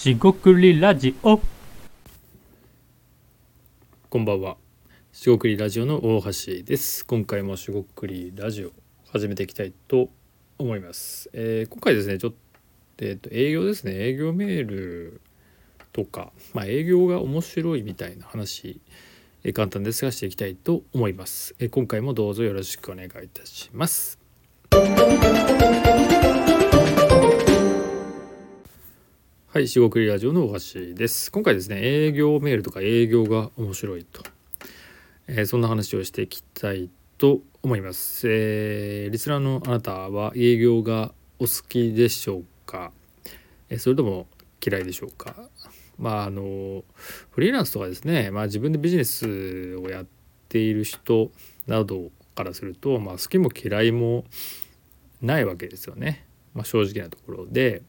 しごくりラジオこんばんは。しごくりラジオの大橋です。今回もしごくりラジオ始めていきたいと思います。えー今回ですね、ちょっとえっ、と営業ですね。営業メールとか、まあ営業が面白いみたいな話、えー簡単ですがしていきたいと思います。えー今回もどうぞよろしくお願いいたします。はい、しごくりラジオの大橋です。今回ですね、営業メールとか営業が面白いと、えーそんな話をしていきたいと思います。えーリスナーのあなたは営業がお好きでしょうか、えーそれとも嫌いでしょうか？まああのフリーランスとかですね、まあ、自分でビジネスをやっている人などからすると、まあ、好きも嫌いもないわけですよね、まあ、正直なところで。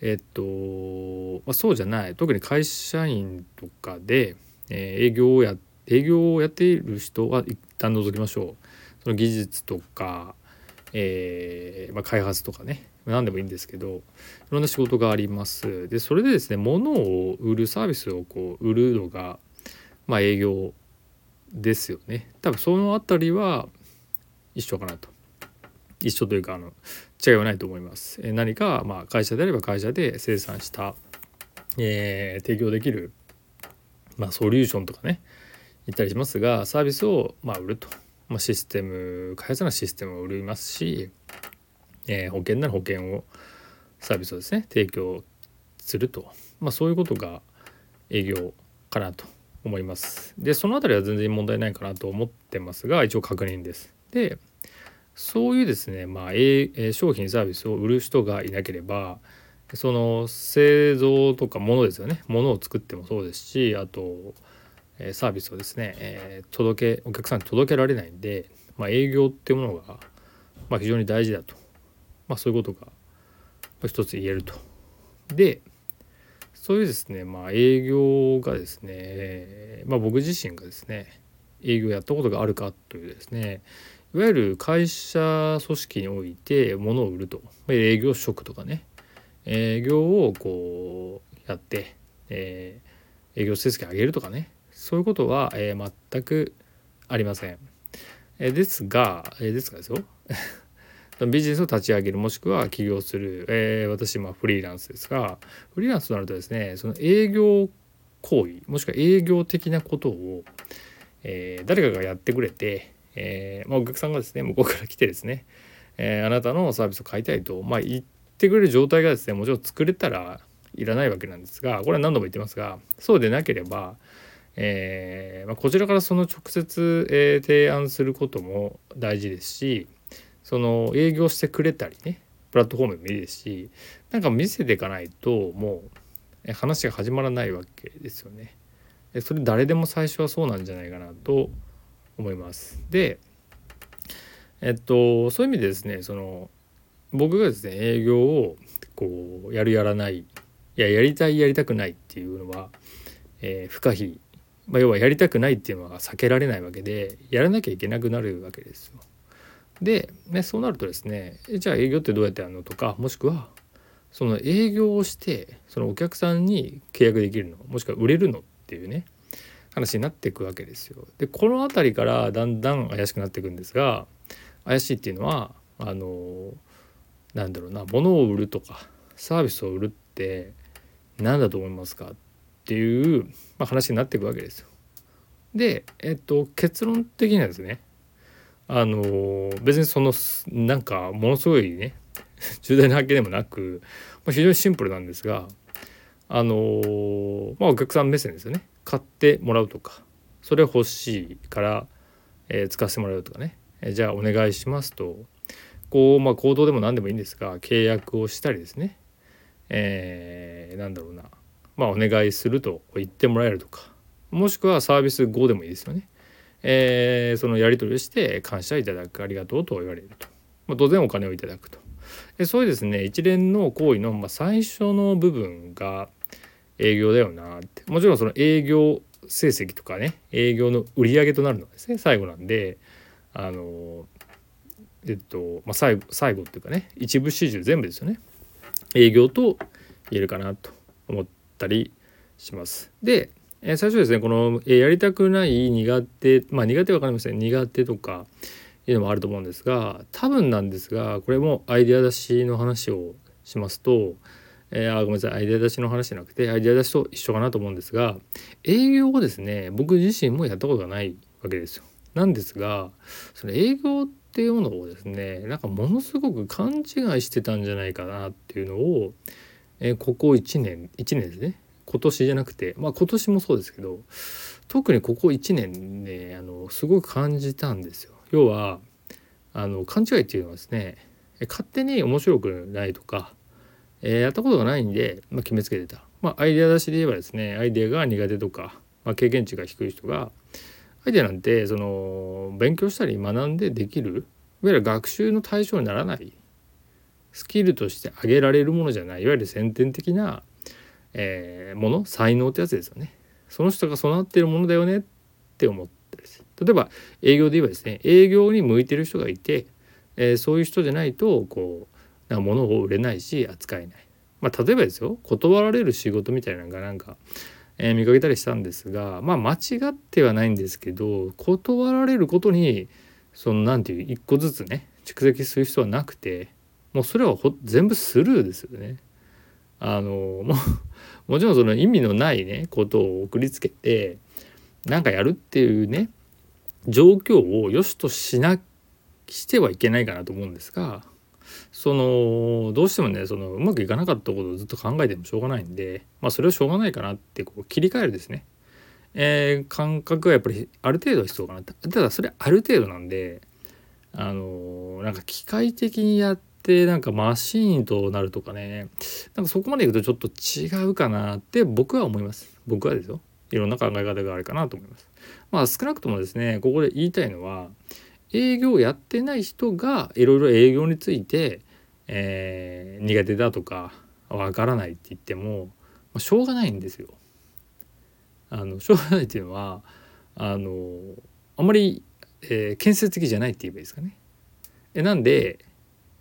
えっと、まあ、そうじゃない。特に会社員とかで、えー営業をや営業をやっている人は一旦除きましょう。その技術とか、えーまあ、開発とかね。何でもいいんですけどいろんな仕事があります。でそれでですね物を売るサービスをこう売るのが、まあ、営業ですよね。多分そのあたりは一緒かなと。一緒というかあの違いはないと思います。え何かまあ会社であれば会社で生産した、えー提供できる、まあ、ソリューションとかね言ったりしますがサービスをまあ売ると、まあ、システム開発ならシステムを売りますし、えー保険なら保険をサービスをですね提供すると、まあ、そういうことが営業かなと思います。でそのあたりは全然問題ないかなと思ってますが一応確認です。でそういうですね、まあ、商品サービスを売る人がいなければその製造とかものですよねものを作ってもそうですしあと、サービスをですね、え届けお客さんに届けられないんで、まあ、営業っていうものが、ま、非常に大事だと、まあ、そういうことが一つ言えると。でそういうですね、まあ、営業がですね、まあ、僕自身がですね営業やったことがあるかというですねいわゆる会社組織において物を売ると。営業職とかね。営業をこうやって、えー営業成績上げるとかね。そういうことは、えー全くありません。えーですが、えーですがですよ。ビジネスを立ち上げるもしくは起業する、えー私今フリーランスですがフリーランスとなるとですねその営業行為もしくは営業的なことを、えー誰かがやってくれて、えーまあ、お客さんがですね向こうから来てですね、えーあなたのサービスを買いたいと、まあ、言ってくれる状態がですねもちろん作れたらいらないわけなんですがこれは何度も言ってますがそうでなければ、えーまあ、こちらからその直接、え提案することも大事ですしその営業してくれたりねプラットフォームもいいですしなんか見せていかないともう話が始まらないわけですよね。それ誰でも最初はそうなんじゃないかなと思います。でえっとそういう意味でですねその僕がですね営業をこうやるやらないいややりたいやりたくないっていうのは、えー不可避、まあ、要はやりたくないっていうのは避けられないわけでやらなきゃいけなくなるわけですよ。で、ね、そうなるとですねじゃあ営業ってどうやってやるの？とかもしくはその営業をしてそのお客さんに契約できるの？もしくは売れるの？っていうね話になっていくわけですよ。でこの辺りからだんだん怪しくなっていくんですが怪しいっていうのはあのなんだろうな物を売るとかサービスを売るって何だと思いますかっていう、まあ、話になっていくわけですよ。で、えっと、結論的にはですねあの別にそのなんかものすごいね 重大な発見でもなく、まあ、非常にシンプルなんですがあのまあお客さん目線ですよね買ってもらうとかそれ欲しいから、えー使わせてもらうとかね、えーじゃあお願いしますと。こうまあ行動でも何でもいいんですが契約をしたりですね。えーなんだろうな。まあお願いすると言ってもらえるとか。もしくはサービス後でもいいですよね。えーそのやり取りをして感謝いただくありがとうと言われると、まあ、当然お金をいただくと。そういうですね一連の行為の、ま、最初の部分が営業だよなって。もちろんその営業成績とかね営業の売り上げとなるのはですね最後なんであのえっと、まあ、最後最後っていうかね一部始終全部ですよね。営業と言えるかなと思ったりします。で、えー、最初ですねこの、えー、やりたくない苦手まあ苦手は分かりません。苦手とかいうのもあると思うんですが多分なんですがこれもアイデア出しの話をしますと、えー、あごめんなさいアイデア出しの話じゃなくてアイデア出しと一緒かなと思うんですが営業をですね僕自身もやったことがないわけですよ。なんですがその営業っていうものをですねなんかものすごく勘違いしてたんじゃないかなっていうのを、えー、ここ1年1年ですね今年じゃなくてまあ今年もそうですけど特にここ1年ねあのすごく感じたんですよ。要はあの勘違いっていうのはですね勝手に面白くないとか、えー、やったことがないんで、まあ、決めつけてた、まあ、アイデア出しで言えばですねアイデアが苦手とか、まあ、経験値が低い人がアイデアなんてその勉強したり学んでできるいわゆる学習の対象にならないスキルとして挙げられるものじゃないいわゆる先天的な、えー、もの才能ってやつですよね。その人が備わっているものだよねって思って例えば営業で言えばですね営業に向いてる人がいて、えー、そういう人じゃないとこうな物を売れないし扱えない。まあ、例えばですよ断られる仕事みたいなのがなんか、えー、見かけたりしたんですがまあ間違ってはないんですけど断られることにその何て言う一個ずつね蓄積する必要はなくてもうそれは全部スルーですよね。あのももちろんその意味のないねことを送りつけてなんかやるっていうね状況を良しとしなしてはいけないかなと思うんですがそのどうしてもねそのうまくいかなかったことをずっと考えてもしょうがないんでまあそれはしょうがないかなってこう切り替えるですね、えー、感覚はやっぱりある程度は必要かな。ただそれある程度なんであのなんか機械的にやってなんかマシーンとなるとかねなんかそこまでいくとちょっと違うかなって僕は思います。僕はですよ。いろんな考え方があるかなと思います。まあ少なくともですねここで言いたいのは営業やってない人がいろいろ営業について、えー、苦手だとかわからないって言っても、まあ、しょうがないんですよ。あのしょうがないっていうのはあのあまり、えー、建設的じゃないって言えばいいですかね。えなんで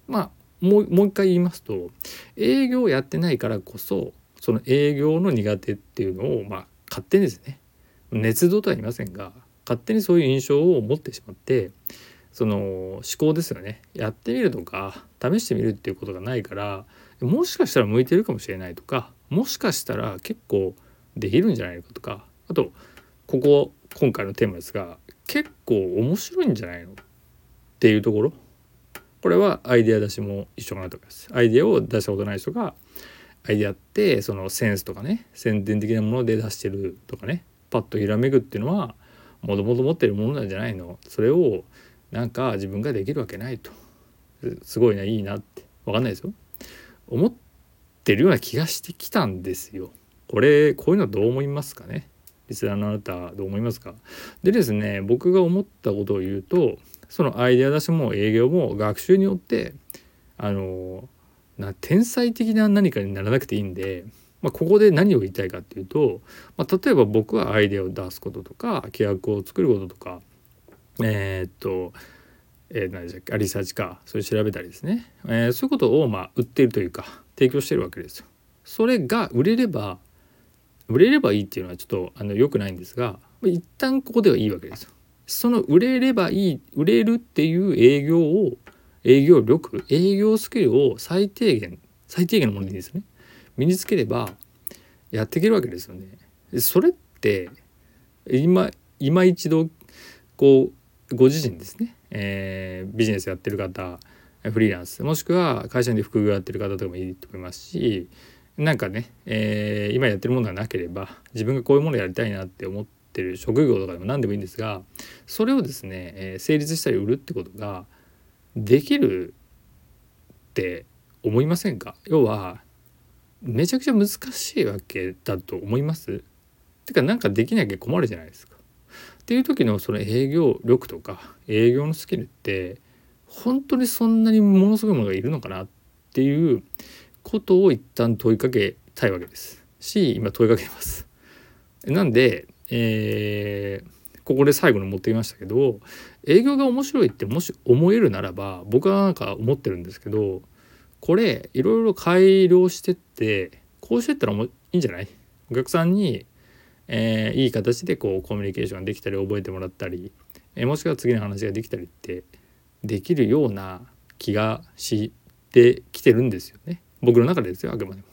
まあもうもう一回言いますと営業やってないからこそその営業の苦手っていうのをまあ勝手にですね熱動とは言いませんが勝手にそういう印象を持ってしまってその思考ですよねやってみるとか試してみるっていうことがないからもしかしたら向いてるかもしれないとかもしかしたら結構できるんじゃないかとかあとここ今回のテーマですが結構面白いんじゃないのっていうところこれはアイデア出しも一緒かなと思います。アイデアを出したことない人がアイデアってそのセンスとかね宣伝的なもので出してるとかねパッとひらめくっていうのはもともと持ってるものなんじゃないの？それをなんか自分ができるわけないと。すごいないいなって。分かんないですよ。思ってるような気がしてきたんですよ。これこういうのどう思いますかね？リスナーのあなたどう思いますか？でですね僕が思ったことを言うとそのアイデア出しも営業も学習によってあのな天才的な何かにならなくていいんで、まあ、ここで何を言いたいかっていうと、まあ、例えば僕はアイデアを出すこととか契約を作ることとかえー、っと、えー、何でしたっけリサーチかそれ調べたりですね、えー、そういうことをまあ売ってるというか提供してるわけですよ。それが売れれば売れればいいっていうのはちょっとあの良くないんですが一旦ここではいいわけですよ。その売れればいい売れるっていう営業を営業力営業スキルを最低限最低限のものでいいですね身につければやっていけるわけですよね。それって今今一度こうご自身ですね、えー、ビジネスやってる方フリーランスもしくは会社で副業やってる方とかもいいと思いますしなんかね、えー、今やってるものがなければ自分がこういうものやりたいなって思ってる職業とかでも何でもいいんですがそれをですね、えー、成立したり売るってことができるって思いませんか？要はめちゃくちゃ難しいわけだと思います？てかなんかできなきゃ困るじゃないですか。っていう時のその営業力とか営業のスキルって本当にそんなにものすごいものがいるのかなっていうことを一旦問いかけたいわけですし今問いかけます。なんで、えーここで最後に持ってきましたけど営業が面白いってもし思えるならば僕はなんか思ってるんですけどこれいろいろ改良してってこうしてったらもいいんじゃない？お客さんに、えー、いい形でこうコミュニケーションができたり覚えてもらったり、えー、もしくは次の話ができたりってできるような気がしてきてるんですよね僕の中でですよあくまでも。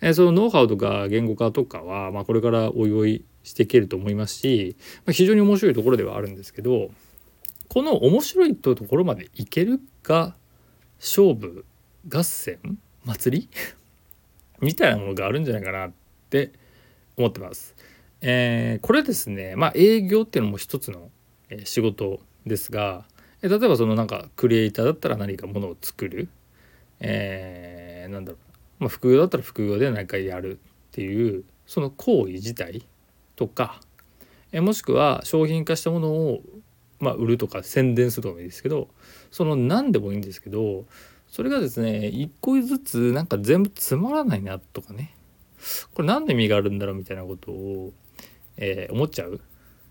えー、そのノウハウとか言語化とかは、まあ、これからおいおいしていけると思いますし、まあ、非常に面白いところではあるんですけどこの面白いところまでいけるか勝負合戦？祭り？みたいなものがあるんじゃないかなって思ってます。えー、これですねまあ営業っていうのも一つの仕事ですが例えばそのなんかクリエイターだったら何かものを作る、えー、なんだろう、まあ、副業だったら副業で何かやるっていうその行為自体とか、えもしくは商品化したものを、まあ、売るとか宣伝するとかもいいですけどその何でもいいんですけどそれがですね一個ずつなんか全部つまらないなとかね。これ何の意味があるんだろうみたいなことを、えー、思っちゃう。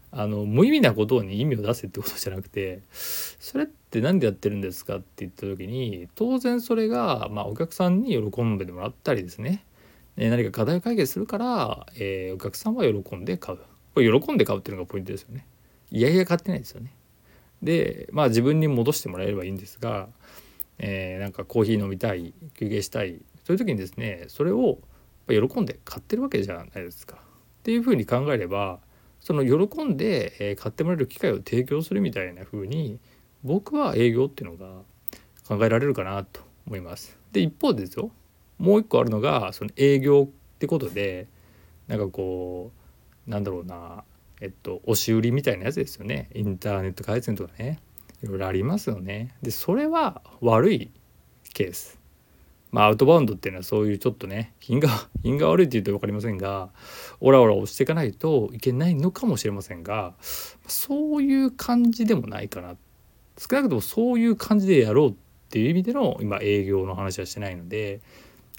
あの無意味なことに意味を出せってことじゃなくてそれって何でやってるんですかって言った時に当然それが、まあ、お客さんに喜んでもらったりですね何か課題解決するから、えー、お客さんは喜んで買う。これ喜んで買うっていうのがポイントですよね。いやいや買ってないですよね。でまあ自分に戻してもらえればいいんですが、えー、なんかコーヒー飲みたい休憩したいそういう時にですねそれを喜んで買ってるわけじゃないですか。っていうふうに考えればその喜んで買ってもらえる機会を提供するみたいな風に僕は営業っていうのが考えられるかなと思います。で一方でですよ。もう一個あるのがその営業ってことでなんかこうなんだろうなえっと押し売りみたいなやつですよね。インターネット回線とかね。いろいろありますよね。でそれは悪いケース。まあアウトバウンドっていうのはそういうちょっとね品が 品が悪いって言うと分かりませんがオラオラ押していかないといけないのかもしれませんがそういう感じでもないかな少なくともそういう感じでやろうっていう意味での今営業の話はしてないので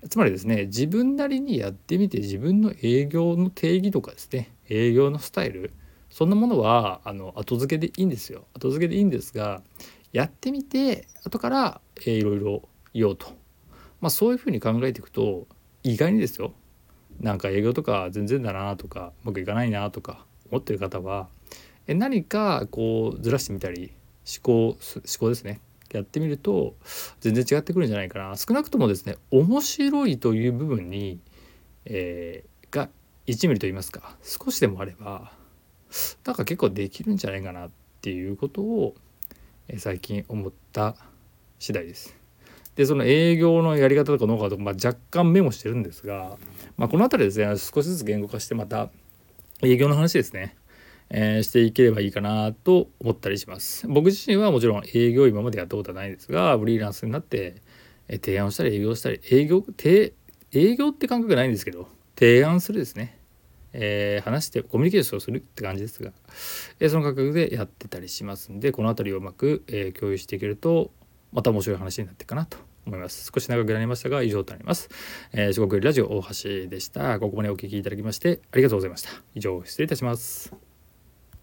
つまりですね自分なりにやってみて自分の営業の定義とかですね営業のスタイルそんなものはあの後付けでいいんですよ。後付けでいいんですがやってみて後から、えー、いろいろ言おうと、まあ、そういうふうに考えていくと意外にですよ。なんか営業とか全然だなとかうまくいかないなとか思ってる方はえ何かこうずらしてみたり思考思考ですね。やってみると全然違ってくるんじゃないかな。少なくともですね面白いという部分に、えー、が1ミリと言いますか少しでもあればなんか結構できるんじゃないかなっていうことを、最近思った次第です。でその営業のやり方とかノウハウとか、まあ、若干メモしてるんですが、まあ、この辺りですね少しずつ言語化してまた営業の話ですねえー、していければいいかなと思ったりします。僕自身はもちろん営業今までやったことはないですがフリーランスになって、提案をしたり営業したり営業営業って感覚ないんですけど提案するですね、えー、話してコミュニケーションをするって感じですが、えー、その価格でやってたりしますんでこの辺りをうまく、えー、共有していけるとまた面白い話になっていくかなと思います。少し長くなりましたが以上となります。えー、四国ラジオ大橋でした。ここまでお聞きいただきましてありがとうございました。以上失礼いたします。